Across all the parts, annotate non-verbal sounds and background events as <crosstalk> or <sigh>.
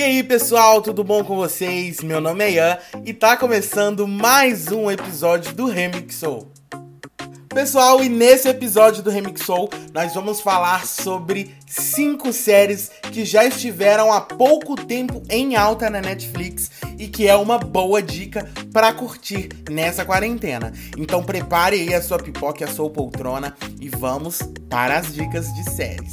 E aí pessoal, tudo bom com vocês? Meu nome é Ian e tá começando mais um episódio do Remixou. Pessoal, e nesse episódio do Remixou nós vamos falar sobre cinco séries que já estiveram há pouco tempo em alta na Netflix e que é uma boa dica para curtir nessa quarentena. Então prepare aí a sua pipoca e a sua poltrona e vamos para as dicas de séries.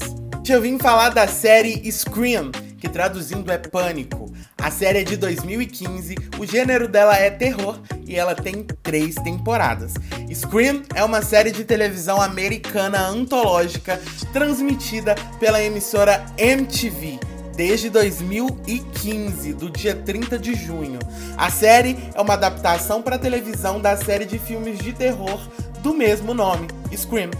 Eu vim falar da série Scream, que traduzindo é Pânico. A série é de 2015, o gênero dela é terror e ela tem três temporadas. Scream é uma série de televisão americana antológica transmitida pela emissora MTV desde 2015, do dia 30 de junho. A série é uma adaptação para televisão da série de filmes de terror do mesmo nome, Scream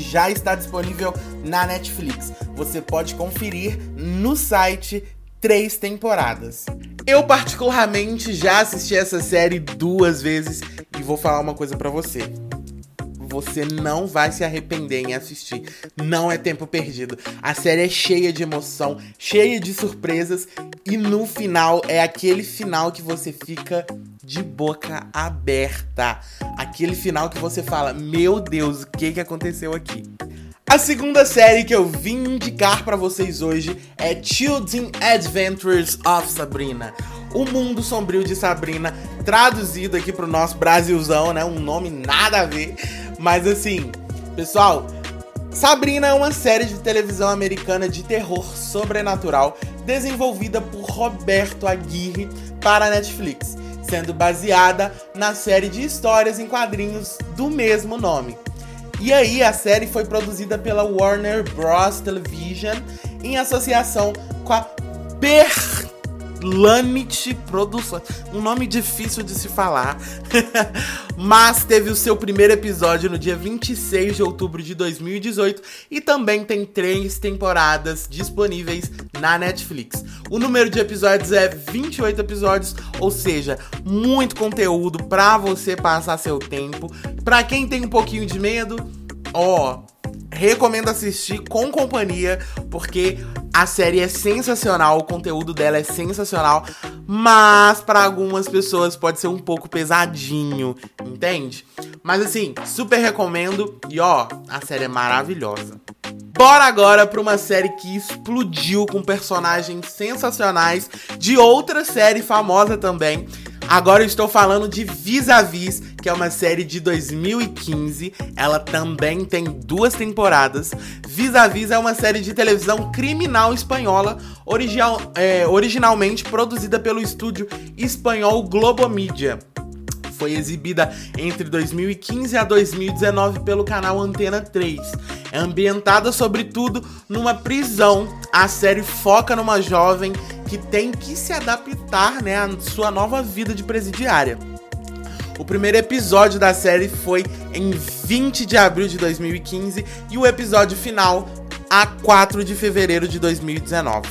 já está disponível na Netflix. Você pode conferir no site três temporadas. Eu particularmente já assisti essa série duas vezes e vou falar uma coisa para você. Você não vai se arrepender em assistir. Não é tempo perdido. A série é cheia de emoção, cheia de surpresas e no final é aquele final que você fica de boca aberta. Aquele final que você fala: Meu Deus, o que, que aconteceu aqui? A segunda série que eu vim indicar para vocês hoje é Children Adventures of Sabrina. O Mundo Sombrio de Sabrina, traduzido aqui pro nosso Brasilzão, né? Um nome nada a ver. Mas assim, pessoal, Sabrina é uma série de televisão americana de terror sobrenatural desenvolvida por Roberto Aguirre para a Netflix sendo baseada na série de histórias em quadrinhos do mesmo nome. E aí a série foi produzida pela Warner Bros. Television em associação com a Per Lamit Produções. Um nome difícil de se falar. <laughs> Mas teve o seu primeiro episódio no dia 26 de outubro de 2018 e também tem três temporadas disponíveis na Netflix. O número de episódios é 28 episódios, ou seja, muito conteúdo para você passar seu tempo. Para quem tem um pouquinho de medo, ó, recomendo assistir com companhia, porque a série é sensacional, o conteúdo dela é sensacional, mas para algumas pessoas pode ser um pouco pesadinho, entende? Mas assim, super recomendo e ó, a série é maravilhosa. Bora agora para uma série que explodiu com personagens sensacionais de outra série famosa também. Agora eu estou falando de Vis-a-Vis, que é uma série de 2015. Ela também tem duas temporadas. Vis-a-Vis é uma série de televisão criminal espanhola, original, é, originalmente produzida pelo estúdio espanhol Globomedia foi exibida entre 2015 a 2019 pelo canal Antena 3. É ambientada, sobretudo, numa prisão. A série foca numa jovem que tem que se adaptar né, à sua nova vida de presidiária. O primeiro episódio da série foi em 20 de abril de 2015 e o episódio final a 4 de fevereiro de 2019.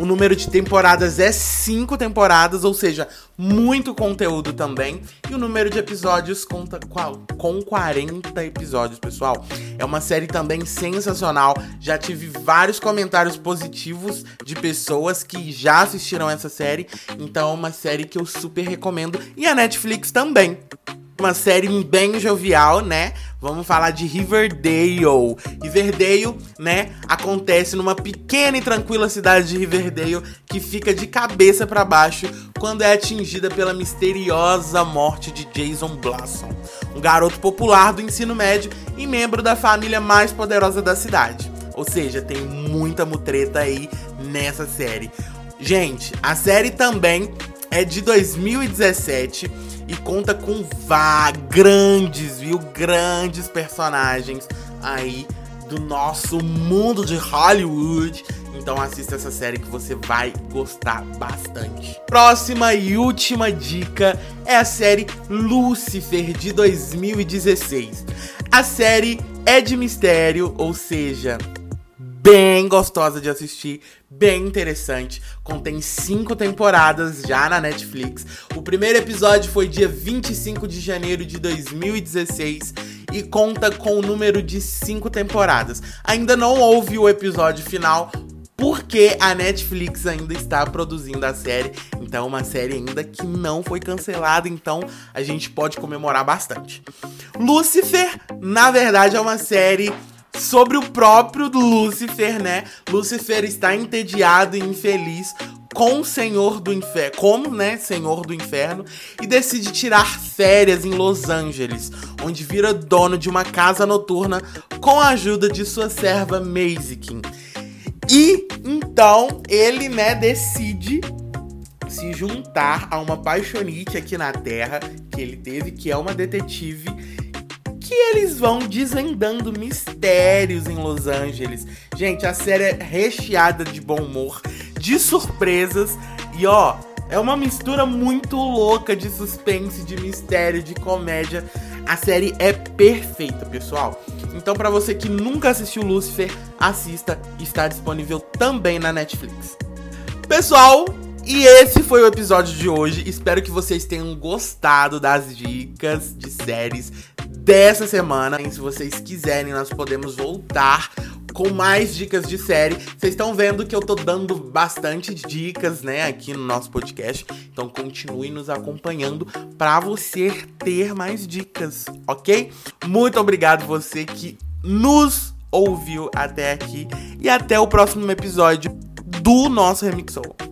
O número de temporadas é 5 temporadas, ou seja, muito conteúdo também. E o número de episódios conta com 40 episódios, pessoal. É uma série também sensacional. Já tive vários comentários positivos de pessoas que já assistiram essa série. Então é uma série que eu super recomendo. E a Netflix também uma série bem jovial, né? Vamos falar de Riverdale. Riverdale, né, acontece numa pequena e tranquila cidade de Riverdale que fica de cabeça para baixo quando é atingida pela misteriosa morte de Jason Blossom, um garoto popular do ensino médio e membro da família mais poderosa da cidade. Ou seja, tem muita mutreta aí nessa série. Gente, a série também é de 2017 e conta com vá grandes, viu? Grandes personagens aí do nosso mundo de Hollywood. Então assista essa série que você vai gostar bastante. Próxima e última dica é a série Lucifer de 2016. A série é de mistério, ou seja, bem gostosa de assistir, bem interessante. Contém cinco temporadas já na Netflix. O primeiro episódio foi dia 25 de janeiro de 2016 e conta com o número de cinco temporadas. Ainda não houve o episódio final, porque a Netflix ainda está produzindo a série. Então, uma série ainda que não foi cancelada, então a gente pode comemorar bastante. Lucifer, na verdade, é uma série sobre o próprio Lúcifer, né? Lúcifer está entediado e infeliz com o Senhor do Inferno, como, né, Senhor do Inferno, e decide tirar férias em Los Angeles, onde vira dono de uma casa noturna com a ajuda de sua serva Mazikin. E então ele, né, decide se juntar a uma paixonite aqui na Terra que ele teve, que é uma detetive que eles vão desvendando mistérios em Los Angeles. Gente, a série é recheada de bom humor, de surpresas e ó, é uma mistura muito louca de suspense, de mistério, de comédia. A série é perfeita, pessoal. Então, para você que nunca assistiu Lucifer, assista. Está disponível também na Netflix. Pessoal, e esse foi o episódio de hoje. Espero que vocês tenham gostado das dicas de séries dessa semana. E se vocês quiserem, nós podemos voltar com mais dicas de série. Vocês estão vendo que eu tô dando bastante dicas, né, aqui no nosso podcast. Então continue nos acompanhando para você ter mais dicas, ok? Muito obrigado você que nos ouviu até aqui e até o próximo episódio do nosso Remixou.